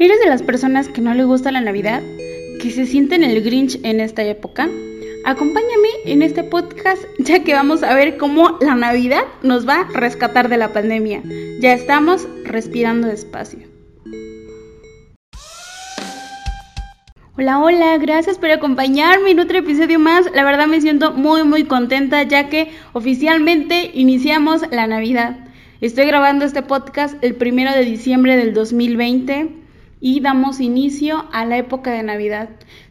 ¿Eres de las personas que no le gusta la Navidad? ¿Que se sienten el Grinch en esta época? Acompáñame en este podcast ya que vamos a ver cómo la Navidad nos va a rescatar de la pandemia. Ya estamos respirando despacio. Hola, hola, gracias por acompañarme en otro episodio más. La verdad me siento muy muy contenta ya que oficialmente iniciamos la Navidad. Estoy grabando este podcast el primero de diciembre del 2020 y damos inicio a la época de Navidad.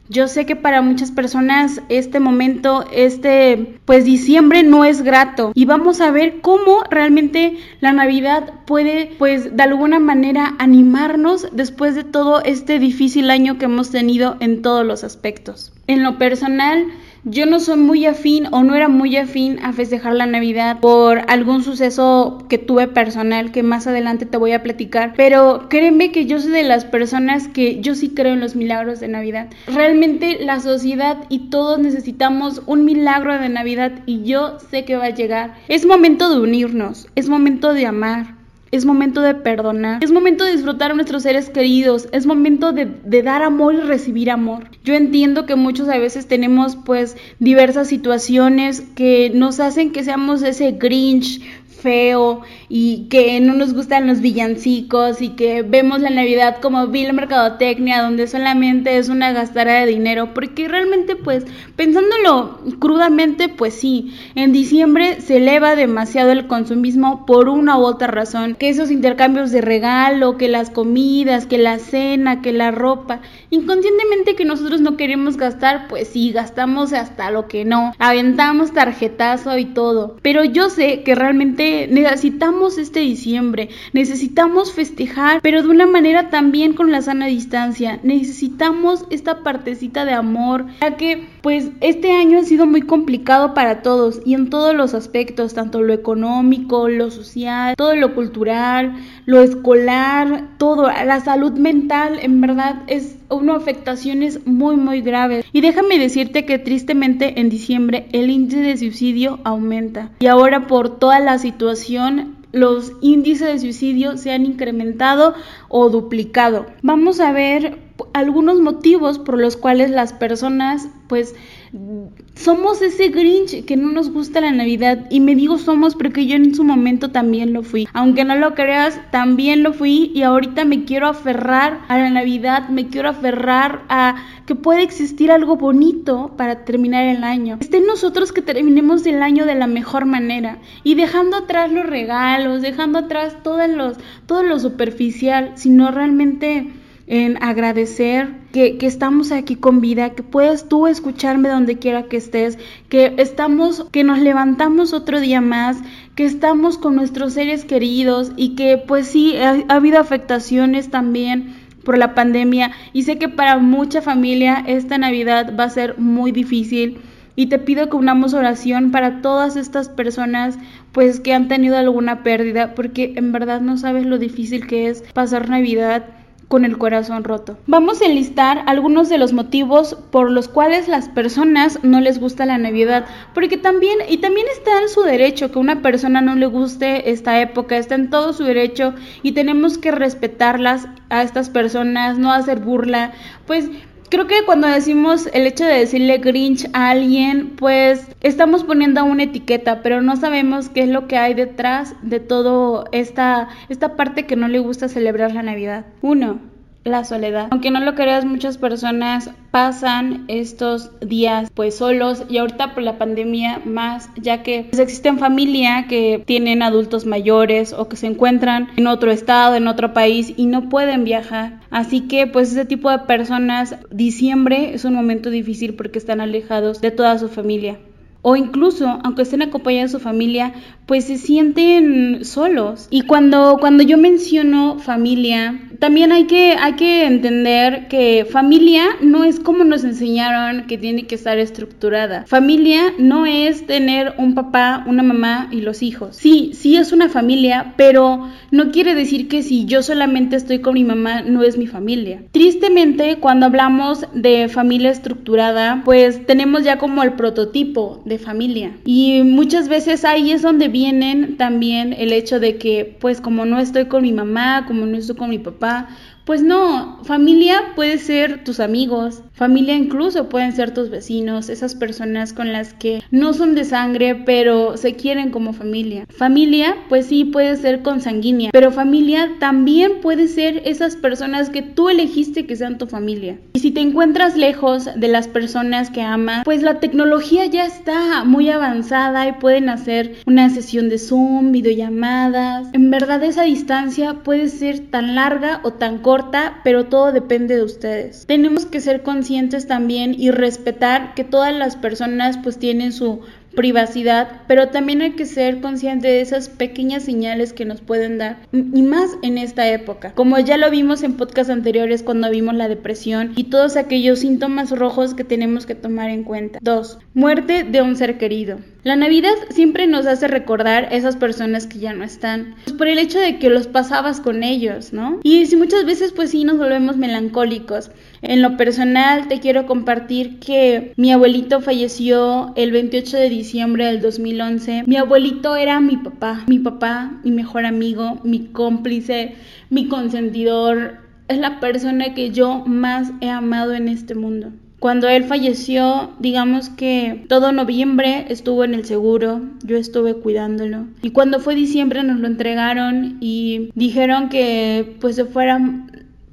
Yo sé que para muchas personas este momento, este pues diciembre no es grato y vamos a ver cómo realmente la Navidad puede pues de alguna manera animarnos después de todo este difícil año que hemos tenido en todos los aspectos. En lo personal, yo no soy muy afín o no era muy afín a festejar la Navidad por algún suceso que tuve personal que más adelante te voy a platicar. Pero créeme que yo soy de las personas que yo sí creo en los milagros de Navidad. Realmente la sociedad y todos necesitamos un milagro de Navidad y yo sé que va a llegar. Es momento de unirnos, es momento de amar. Es momento de perdonar. Es momento de disfrutar a nuestros seres queridos. Es momento de, de, dar amor y recibir amor. Yo entiendo que muchos a veces tenemos pues diversas situaciones que nos hacen que seamos ese Grinch feo y que no nos gustan los villancicos y que vemos la Navidad como vil mercadotecnia donde solamente es una gastara de dinero porque realmente pues pensándolo crudamente pues sí en diciembre se eleva demasiado el consumismo por una u otra razón que esos intercambios de regalo que las comidas que la cena que la ropa inconscientemente que nosotros no queremos gastar pues sí gastamos hasta lo que no aventamos tarjetazo y todo pero yo sé que realmente necesitamos este diciembre, necesitamos festejar, pero de una manera también con la sana distancia. Necesitamos esta partecita de amor, ya que pues este año ha sido muy complicado para todos y en todos los aspectos, tanto lo económico, lo social, todo lo cultural, lo escolar, todo, la salud mental, en verdad es una afectaciones muy muy graves. Y déjame decirte que tristemente en diciembre el índice de suicidio aumenta. Y ahora por toda la situación los índices de suicidio se han incrementado o duplicado. Vamos a ver algunos motivos por los cuales las personas pues somos ese Grinch que no nos gusta la Navidad y me digo somos porque yo en su momento también lo fui. Aunque no lo creas, también lo fui y ahorita me quiero aferrar a la Navidad, me quiero aferrar a que puede existir algo bonito para terminar el año. Esté en nosotros que terminemos el año de la mejor manera y dejando atrás los regalos, dejando atrás todo, lo superficial, sino realmente en agradecer que, que, estamos aquí con vida, que puedes tú escucharme donde quiera que estés, que estamos, que nos levantamos otro día más, que estamos con nuestros seres queridos y que pues sí, ha, ha habido afectaciones también por la pandemia. Y sé que para mucha familia esta Navidad va a ser muy difícil. Y te pido que unamos oración para todas estas personas pues que han tenido alguna pérdida porque en verdad no sabes lo difícil que es pasar Navidad con el corazón roto. Vamos a enlistar algunos de los motivos por los cuales las personas no les gusta la Navidad, porque también y también está en su derecho que una persona no le guste esta época, está en todo su derecho y tenemos que respetarlas a estas personas, no hacer burla, pues Creo que cuando decimos el hecho de decirle Grinch a alguien, pues estamos poniendo una etiqueta, pero no sabemos qué es lo que hay detrás de todo esta, esta parte que no le gusta celebrar la Navidad. Uno, la soledad. Aunque no lo creas, muchas personas pasan estos días pues solos y ahorita por la pandemia más, ya que pues, existen familias que tienen adultos mayores o que se encuentran en otro estado, en otro país y no pueden viajar. Así que pues ese tipo de personas, diciembre es un momento difícil porque están alejados de toda su familia o incluso aunque estén acompañados de su familia, pues se sienten solos. Y cuando, cuando yo menciono familia, también hay que, hay que entender que familia no es como nos enseñaron que tiene que estar estructurada. Familia no es tener un papá, una mamá y los hijos. Sí, sí es una familia, pero no quiere decir que si yo solamente estoy con mi mamá no es mi familia. Tristemente, cuando hablamos de familia estructurada, pues tenemos ya como el prototipo de familia. Y muchas veces ahí es donde vienen también el hecho de que, pues como no estoy con mi mamá, como no estoy con mi papá, Pues no, familia puede ser tus amigos, familia incluso pueden ser tus vecinos, esas personas con las que no son de sangre, pero se quieren como familia. Familia, pues sí, puede ser consanguínea, pero familia también puede ser esas personas que tú elegiste que sean tu familia. Y si te encuentras lejos de las personas que amas, pues la tecnología ya está muy avanzada y pueden hacer una sesión de Zoom, videollamadas. En verdad esa distancia puede ser tan larga o tan corta pero todo depende de ustedes. Tenemos que ser conscientes también y respetar que todas las personas pues tienen su privacidad, pero también hay que ser consciente de esas pequeñas señales que nos pueden dar, y más en esta época. Como ya lo vimos en podcasts anteriores cuando vimos la depresión y todos aquellos síntomas rojos que tenemos que tomar en cuenta. 2. Muerte de un ser querido. La Navidad siempre nos hace recordar esas personas que ya no están, pues por el hecho de que los pasabas con ellos, ¿no? Y si muchas veces pues sí nos volvemos melancólicos. En lo personal te quiero compartir que mi abuelito falleció el 28 de diciembre del 2011. Mi abuelito era mi papá, mi papá, mi mejor amigo, mi cómplice, mi consentidor. Es la persona que yo más he amado en este mundo. Cuando él falleció, digamos que todo noviembre estuvo en el seguro, yo estuve cuidándolo. Y cuando fue diciembre nos lo entregaron y dijeron que pues se fuera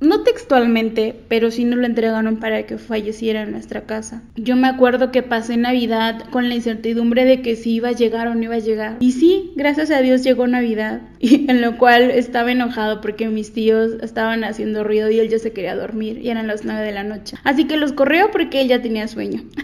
no textualmente, pero sí nos lo entregaron para que falleciera en nuestra casa. Yo me acuerdo que pasé Navidad con la incertidumbre de que si iba a llegar o no iba a llegar. Y sí, gracias a Dios llegó Navidad, en lo cual estaba enojado porque mis tíos estaban haciendo ruido y él ya se quería dormir y eran las 9 de la noche. Así que los corrió porque él ya tenía sueño.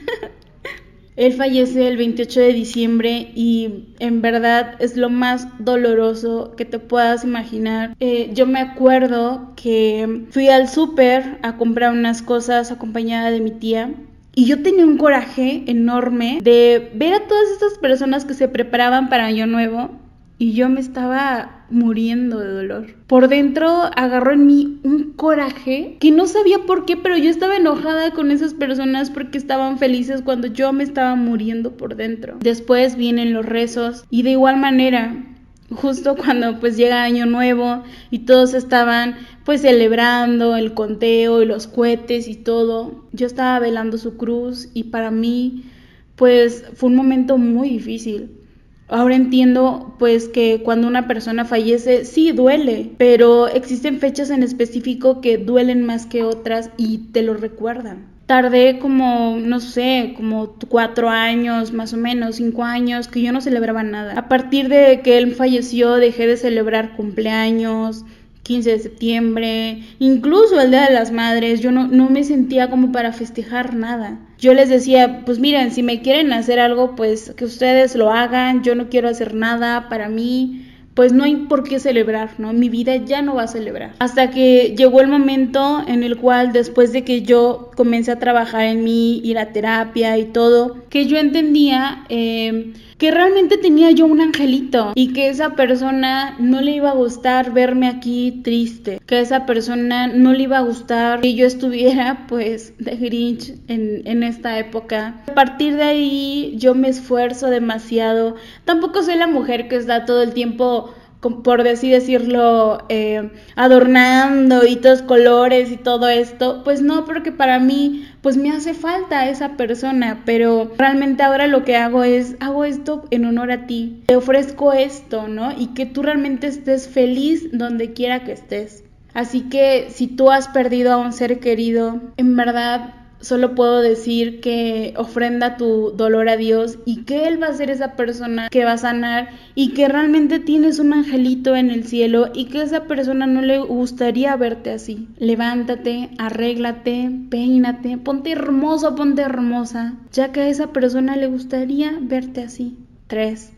Él fallece el 28 de diciembre y en verdad es lo más doloroso que te puedas imaginar. Eh, yo me acuerdo que fui al súper a comprar unas cosas acompañada de mi tía y yo tenía un coraje enorme de ver a todas estas personas que se preparaban para Año Nuevo y yo me estaba muriendo de dolor. Por dentro agarró en mí un coraje que no sabía por qué, pero yo estaba enojada con esas personas porque estaban felices cuando yo me estaba muriendo por dentro. Después vienen los rezos y de igual manera justo cuando pues llega año nuevo y todos estaban pues celebrando el conteo y los cohetes y todo, yo estaba velando su cruz y para mí pues fue un momento muy difícil Ahora entiendo pues que cuando una persona fallece sí duele, pero existen fechas en específico que duelen más que otras y te lo recuerdan. Tardé como, no sé, como cuatro años, más o menos, cinco años, que yo no celebraba nada. A partir de que él falleció, dejé de celebrar cumpleaños, 15 de septiembre, incluso el Día de las Madres, yo no, no me sentía como para festejar nada. Yo les decía, pues miren, si me quieren hacer algo, pues que ustedes lo hagan, yo no quiero hacer nada para mí, pues no hay por qué celebrar, ¿no? Mi vida ya no va a celebrar. Hasta que llegó el momento en el cual después de que yo comencé a trabajar en mí, ir a terapia y todo, que yo entendía... Eh, que realmente tenía yo un angelito y que esa persona no le iba a gustar verme aquí triste, que a esa persona no le iba a gustar que yo estuviera pues de Grinch en, en esta época. A partir de ahí yo me esfuerzo demasiado. Tampoco soy la mujer que está todo el tiempo por así decirlo, eh, adornando y todos colores y todo esto, pues no, porque para mí, pues me hace falta esa persona, pero realmente ahora lo que hago es, hago esto en honor a ti, te ofrezco esto, ¿no? Y que tú realmente estés feliz donde quiera que estés. Así que si tú has perdido a un ser querido, en verdad solo puedo decir que ofrenda tu dolor a Dios y que Él va a ser esa persona que va a sanar y que realmente tienes un angelito en el cielo y que esa persona no le gustaría verte así. Levántate, arréglate, peínate, ponte hermoso, ponte hermosa, ya que a esa persona le gustaría verte así. 3.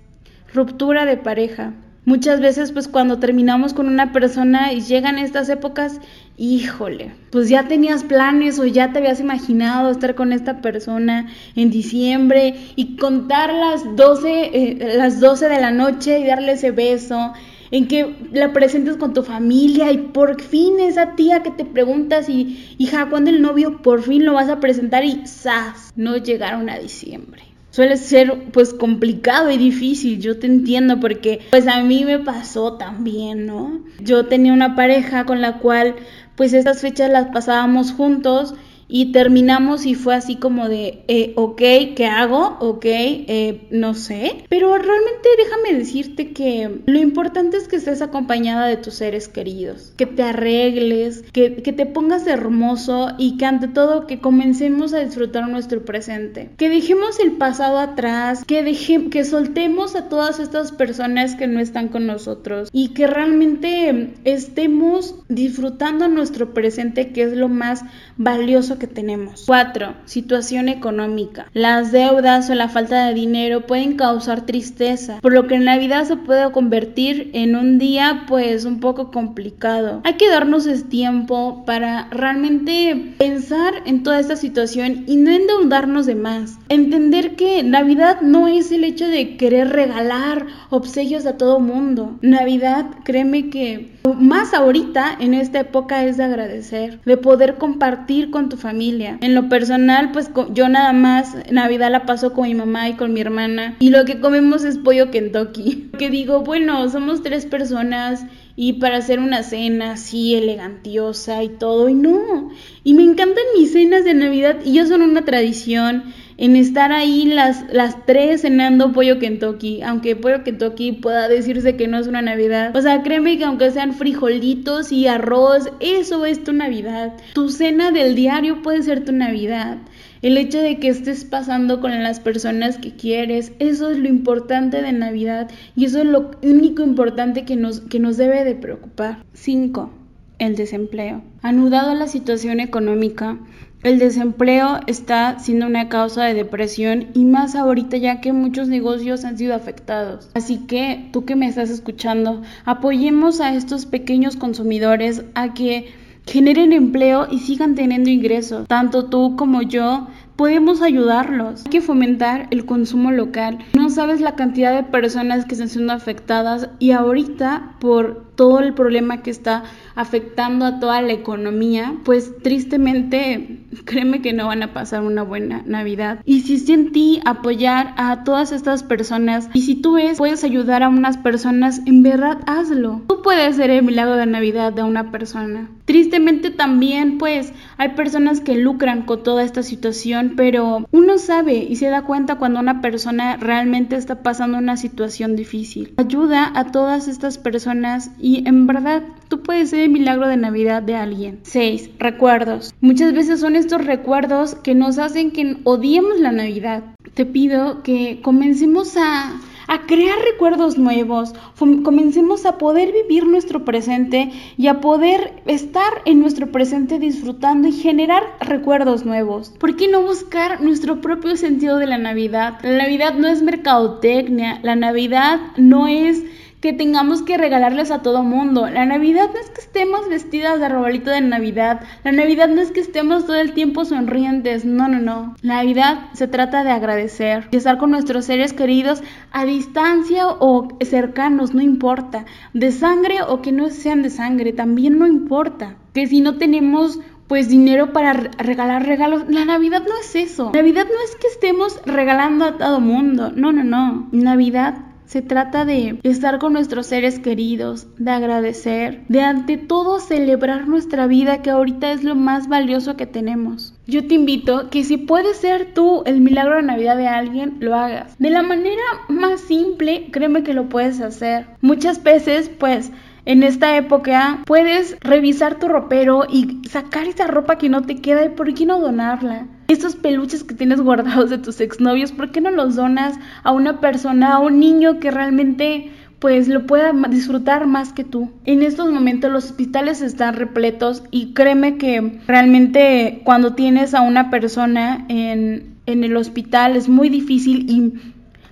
Ruptura de pareja. Muchas veces pues cuando terminamos con una persona y llegan estas épocas, híjole, pues ya tenías planes o ya te habías imaginado estar con esta persona en diciembre y contar las 12, eh, las 12 de la noche y darle ese beso, en que la presentes con tu familia y por fin esa tía que te preguntas y hija, ¿cuándo el novio por fin lo vas a presentar? Y ¡zas! No llegaron a diciembre suele ser pues complicado y difícil, yo te entiendo porque pues a mí me pasó también, ¿no? Yo tenía una pareja con la cual pues estas fechas las pasábamos juntos y terminamos y fue así como de, eh, ok, ¿qué hago? Ok, eh, no sé. Pero realmente déjame decirte que lo importante es que estés acompañada de tus seres queridos, que te arregles, que, que te pongas hermoso y que ante todo que comencemos a disfrutar nuestro presente. Que dejemos el pasado atrás, que, deje, que soltemos a todas estas personas que no están con nosotros y que realmente estemos disfrutando nuestro presente, que es lo más valioso que tenemos. 4. Situación económica. Las deudas o la falta de dinero pueden causar tristeza, por lo que en Navidad se puede convertir en un día pues un poco complicado. Hay que darnos el tiempo para realmente pensar en toda esta situación y no endeudarnos de más. Entender que Navidad no es el hecho de querer regalar obsequios a todo mundo. Navidad, créeme que más ahorita en esta época es de agradecer, de poder compartir con tu familia. En lo personal, pues yo nada más Navidad la paso con mi mamá y con mi hermana y lo que comemos es pollo Kentucky. Que digo, bueno, somos tres personas y para hacer una cena así elegantiosa y todo y no. Y me encantan mis cenas de Navidad y ya son una tradición en estar ahí las, las tres cenando pollo Kentucky, aunque pollo Kentucky pueda decirse que no es una Navidad. O sea, créeme que aunque sean frijolitos y arroz, eso es tu Navidad. Tu cena del diario puede ser tu Navidad. El hecho de que estés pasando con las personas que quieres, eso es lo importante de Navidad y eso es lo único importante que nos, que nos debe de preocupar. 5. El desempleo. Anudado a la situación económica, el desempleo está siendo una causa de depresión y más ahorita ya que muchos negocios han sido afectados. Así que tú que me estás escuchando, apoyemos a estos pequeños consumidores a que generen empleo y sigan teniendo ingresos. Tanto tú como yo podemos ayudarlos. Hay que fomentar el consumo local. No sabes la cantidad de personas que están siendo afectadas y ahorita por todo el problema que está afectando a toda la economía, pues tristemente créeme que no van a pasar una buena Navidad. Y si es en ti apoyar a todas estas personas y si tú ves, puedes ayudar a unas personas, en verdad hazlo. Tú puedes ser el milagro de Navidad de una persona. Tristemente también pues hay personas que lucran con toda esta situación, pero uno sabe y se da cuenta cuando una persona realmente está pasando una situación difícil. Ayuda a todas estas personas y en verdad tú puedes ser milagro de Navidad de alguien. 6. Recuerdos. Muchas veces son estos recuerdos que nos hacen que odiemos la Navidad. Te pido que comencemos a a crear recuerdos nuevos, comencemos a poder vivir nuestro presente y a poder estar en nuestro presente disfrutando y generar recuerdos nuevos. ¿Por qué no buscar nuestro propio sentido de la Navidad? La Navidad no es mercadotecnia, la Navidad no es que tengamos que regalarles a todo mundo. La Navidad no es que estemos vestidas de arbolito de Navidad. La Navidad no es que estemos todo el tiempo sonrientes. No, no, no. La Navidad se trata de agradecer, de estar con nuestros seres queridos a distancia o cercanos, no importa. De sangre o que no sean de sangre, también no importa. Que si no tenemos pues dinero para regalar regalos. La Navidad no es eso. Navidad no es que estemos regalando a todo mundo. No, no, no. Navidad se trata de estar con nuestros seres queridos, de agradecer, de ante todo celebrar nuestra vida que ahorita es lo más valioso que tenemos. Yo te invito que si puedes ser tú el milagro de Navidad de alguien, lo hagas. De la manera más simple, créeme que lo puedes hacer. Muchas veces, pues, en esta época puedes revisar tu ropero y sacar esa ropa que no te queda y por qué no donarla. Esos peluches que tienes guardados de tus exnovios, ¿por qué no los donas a una persona, a un niño que realmente pues lo pueda disfrutar más que tú. En estos momentos los hospitales están repletos y créeme que realmente cuando tienes a una persona en, en el hospital es muy difícil y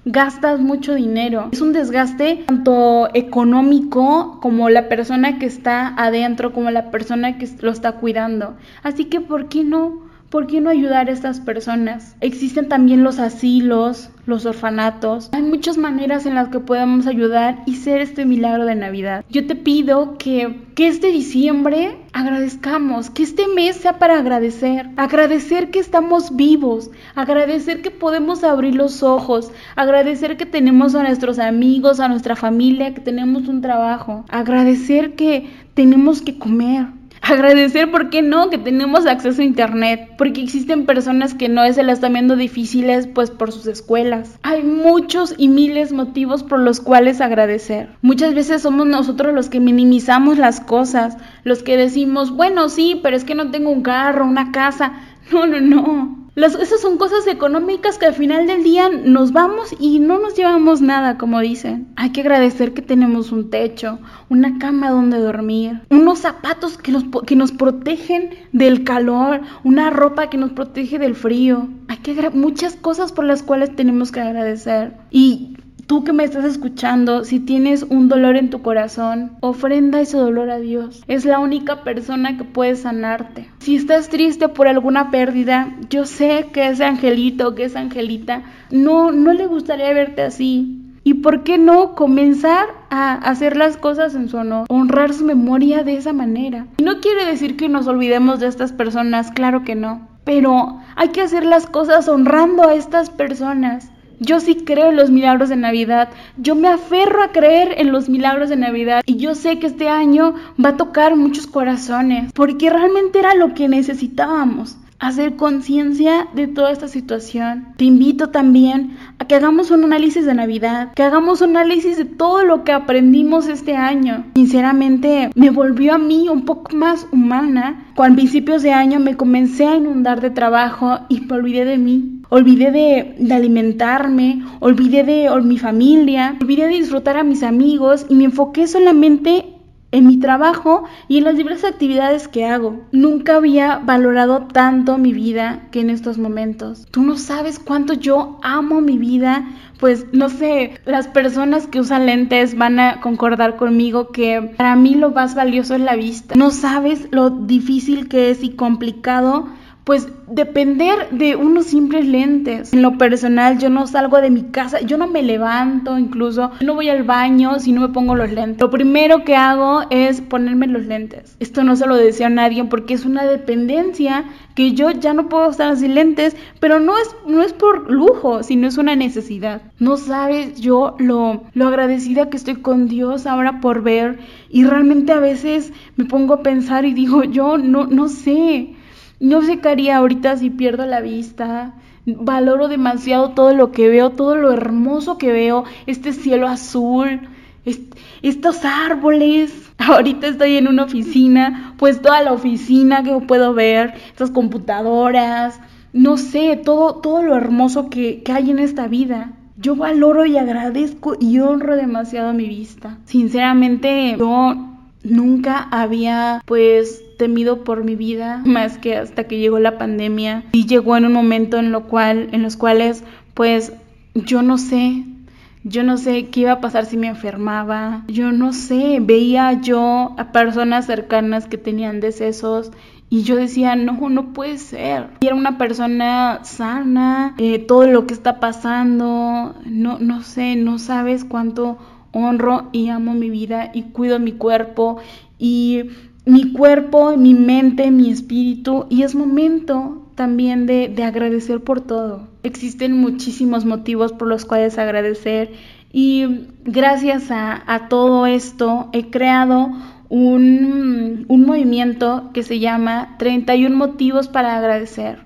gastas mucho dinero. Es un desgaste tanto económico como la persona que está adentro, como la persona que lo está cuidando. Así que, ¿por qué no? ¿Por qué no ayudar a estas personas? Existen también los asilos, los orfanatos. Hay muchas maneras en las que podemos ayudar y ser este milagro de Navidad. Yo te pido que, que este diciembre agradezcamos, que este mes sea para agradecer, agradecer que estamos vivos, agradecer que podemos abrir los ojos, agradecer que tenemos a nuestros amigos, a nuestra familia, que tenemos un trabajo, agradecer que tenemos que comer, Agradecer, ¿por qué no? Que tenemos acceso a Internet, porque existen personas que no se las están viendo difíciles pues por sus escuelas. Hay muchos y miles motivos por los cuales agradecer. Muchas veces somos nosotros los que minimizamos las cosas, los que decimos, bueno, sí, pero es que no tengo un carro, una casa. No, no, no esas son cosas económicas que al final del día nos vamos y no nos llevamos nada, como dicen. Hay que agradecer que tenemos un techo, una cama donde dormir, unos zapatos que nos, que nos protegen del calor, una ropa que nos protege del frío. Hay que muchas cosas por las cuales tenemos que agradecer. Y Tú que me estás escuchando, si tienes un dolor en tu corazón, ofrenda ese dolor a Dios. Es la única persona que puede sanarte. Si estás triste por alguna pérdida, yo sé que ese angelito, que esa angelita, no, no le gustaría verte así. ¿Y por qué no comenzar a hacer las cosas en su honor? Honrar su memoria de esa manera. Y no quiere decir que nos olvidemos de estas personas, claro que no. Pero hay que hacer las cosas honrando a estas personas. Yo sí creo en los milagros de Navidad. Yo me aferro a creer en los milagros de Navidad. Y yo sé que este año va a tocar muchos corazones. Porque realmente era lo que necesitábamos. Hacer conciencia de toda esta situación. Te invito también a que hagamos un análisis de Navidad. Que hagamos un análisis de todo lo que aprendimos este año. Sinceramente, me volvió a mí un poco más humana. Cuando a principios de año me comencé a inundar de trabajo y me olvidé de mí olvidé de, alimentarme, olvidé de mi familia, olvidé de disfrutar a mis amigos y me enfoqué solamente en mi trabajo y en las diversas actividades que hago. Nunca había valorado tanto mi vida que en estos momentos. Tú no sabes cuánto yo amo mi vida. Pues no sé, las personas que usan lentes van a concordar conmigo que para mí lo más valioso es la vista. No sabes lo difícil que es y complicado pues depender de unos simples lentes. En lo personal, yo no salgo de mi casa, yo no me levanto incluso, no voy al baño si no me pongo los lentes. Lo primero que hago es ponerme los lentes. Esto no se lo decía a nadie porque es una dependencia que yo ya no puedo estar sin lentes, pero no es, no es por lujo, sino es una necesidad. No sabes yo lo, lo agradecida que estoy con Dios ahora por ver y realmente a veces me pongo a pensar y digo, yo no, no sé. No sé qué haría ahorita si pierdo la vista. Valoro demasiado todo lo que veo, todo lo hermoso que veo, este cielo azul, estos árboles. Ahorita estoy en una oficina, pues toda la oficina que puedo ver, estas computadoras, no sé, todo, todo lo hermoso que, que hay en esta vida. Yo valoro y agradezco y honro demasiado mi vista. Sinceramente, yo nunca había pues temido por mi vida más que hasta que llegó la pandemia y llegó en un momento en lo cual en los cuales pues yo no sé yo no sé qué iba a pasar si me enfermaba yo no sé veía yo a personas cercanas que tenían decesos y yo decía, no, no puede ser. Y era una persona sana, eh, todo lo que está pasando, no, no sé, no sabes cuánto honro y amo mi vida y cuido mi cuerpo y mi cuerpo, mi mente, mi espíritu y es momento también de, agradecer por todo. Existen muchísimos motivos por los cuales agradecer y gracias a, todo esto he creado un, un movimiento que se llama 31 motivos para agradecer,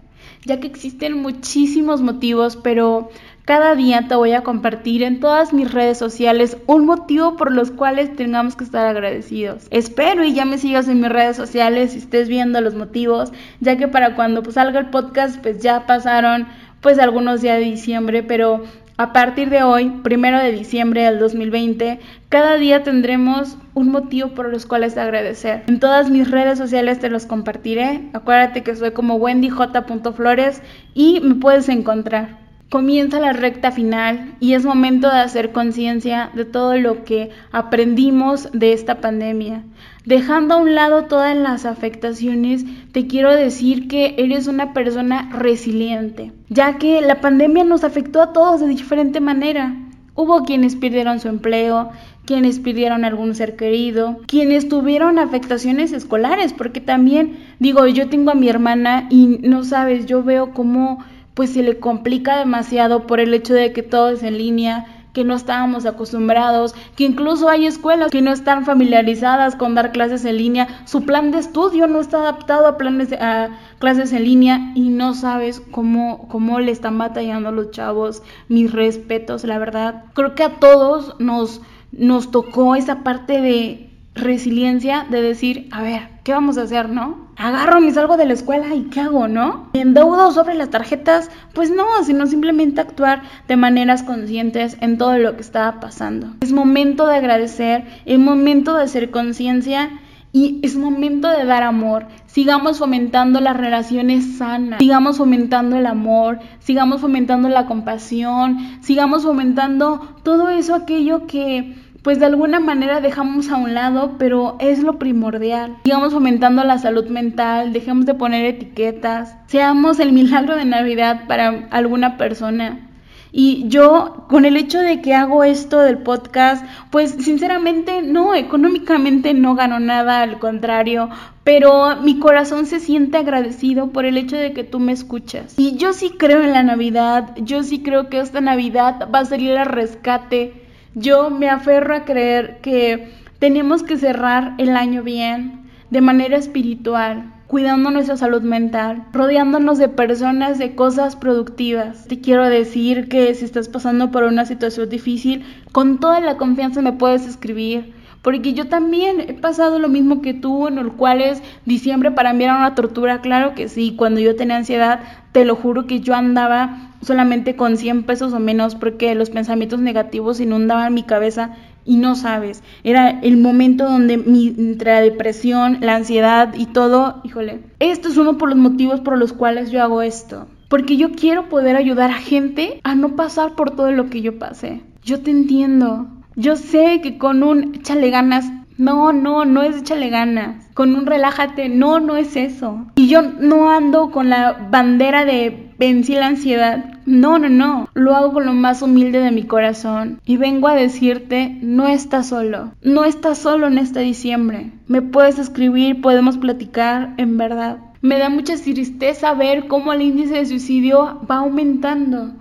ya que existen muchísimos motivos, pero cada día te voy a compartir en todas mis redes sociales un motivo por los cuales tengamos que estar agradecidos. Espero y ya me sigas en mis redes sociales y estés viendo los motivos, ya que para cuando pues, salga el podcast pues ya pasaron pues algunos días de diciembre, pero a partir de hoy, primero de diciembre del 2020, cada día tendremos un motivo por los cuales agradecer. En todas mis redes sociales te los compartiré. Acuérdate que soy como wendyj.flores y me puedes encontrar. Comienza la recta final y es momento de hacer conciencia de todo lo que aprendimos de esta pandemia. Dejando a un lado todas las afectaciones, te quiero decir que eres una persona resiliente, ya que la pandemia nos afectó a todos de diferente manera. Hubo quienes perdieron su empleo, quienes perdieron algún ser querido, quienes tuvieron afectaciones escolares, porque también digo, yo tengo a mi hermana y no sabes, yo veo cómo pues se le complica demasiado por el hecho de que todo es en línea, que no estábamos acostumbrados, que incluso hay escuelas que no están familiarizadas con dar clases en línea, su plan de estudio no está adaptado a planes a clases en línea y no sabes cómo cómo le están batallando los chavos. Mis respetos, la verdad. Creo que a todos nos nos tocó esa parte de resiliencia de decir, a ver, ¿qué vamos a hacer, no? Agarro, me salgo de la escuela y ¿qué hago, no? ¿Me endeudo sobre las tarjetas? Pues no, sino simplemente actuar de maneras conscientes en todo lo que estaba pasando. Es momento de agradecer, es momento de hacer conciencia y es momento de dar amor. Sigamos fomentando las relaciones sanas, sigamos fomentando el amor, sigamos fomentando la compasión, sigamos fomentando todo eso, aquello que pues de alguna manera dejamos a un lado, pero es lo primordial. Sigamos fomentando la salud mental, dejemos de poner etiquetas, seamos el milagro de Navidad para alguna persona. Y yo, con el hecho de que hago esto del podcast, pues sinceramente no, económicamente no gano nada, al contrario, pero mi corazón se siente agradecido por el hecho de que tú me escuchas. Y yo sí creo en la Navidad, yo sí creo que esta Navidad va a salir al rescate yo me aferro a creer que tenemos que cerrar el año bien, de manera espiritual, cuidando nuestra salud mental, rodeándonos de personas, de cosas productivas. Te quiero decir que si estás pasando por una situación difícil, con toda la confianza me puedes escribir. Porque yo también he pasado lo mismo que tú, en el cual es diciembre para mí era una tortura, claro que sí, cuando yo tenía ansiedad, te lo juro que yo andaba solamente con 100 pesos o menos porque los pensamientos negativos inundaban mi cabeza y no sabes, era el momento donde mi, entre la depresión, la ansiedad y todo, híjole, esto es uno por los motivos por los cuales yo hago esto. Porque yo quiero poder ayudar a gente a no pasar por todo lo que yo pasé. Yo te entiendo. Yo sé que con un échale ganas no, no, no es échale ganas. Con un relájate, no, no es eso. Y yo no ando con la bandera de vencí la ansiedad. No, no, no. Lo hago con lo más humilde de mi corazón. Y vengo a decirte, no estás solo. No estás solo en este diciembre. Me puedes escribir, podemos platicar, en verdad. Me da mucha tristeza ver cómo el índice de suicidio va aumentando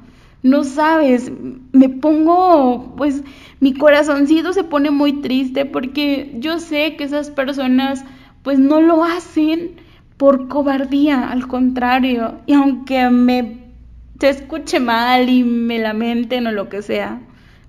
no sabes, me pongo, pues mi corazoncito se pone muy triste porque yo sé que esas personas pues no lo hacen por cobardía, al contrario, y aunque me se escuche mal y me lamenten o lo que sea,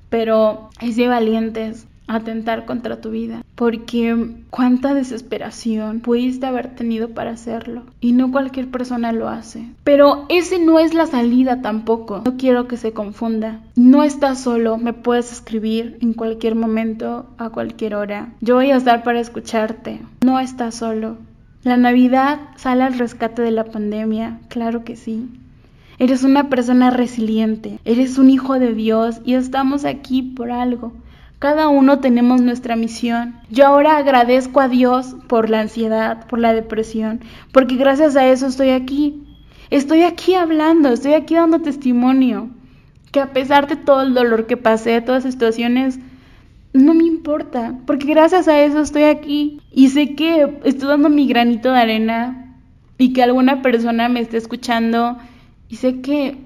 pero es de valientes atentar contra tu vida, porque cuánta desesperación pudiste haber tenido para hacerlo y no cualquier persona lo hace. Pero ese no es la salida tampoco. No quiero que se confunda. No estás solo, me puedes escribir en cualquier momento, a cualquier hora. Yo voy a estar para escucharte. No estás solo. La Navidad sale al rescate de la pandemia, claro que sí. Eres una persona resiliente, eres un hijo de Dios y estamos aquí por algo. Cada uno tenemos nuestra misión. Yo ahora agradezco a Dios por la ansiedad, por la depresión, porque gracias a eso estoy aquí. Estoy aquí hablando, estoy aquí dando testimonio. Que a pesar de todo el dolor que pasé, todas las situaciones, no me importa, porque gracias a eso estoy aquí. Y sé que estoy dando mi granito de arena y que alguna persona me esté escuchando y sé que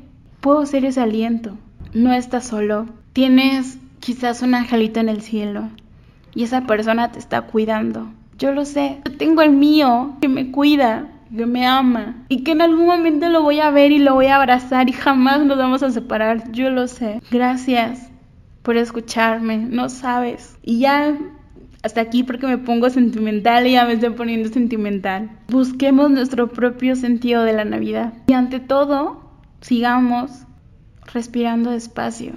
puedo ser ese aliento. No estás solo. Tienes quizás un angelito en el cielo y esa persona te está cuidando. Yo lo sé, yo tengo el mío que me cuida, que me ama y que en algún momento lo voy a ver y lo voy a abrazar y jamás nos vamos a separar. Yo lo sé. Gracias por escucharme, no sabes. Y ya hasta aquí porque me pongo sentimental y ya me estoy poniendo sentimental. Busquemos nuestro propio sentido de la Navidad y ante todo sigamos respirando despacio.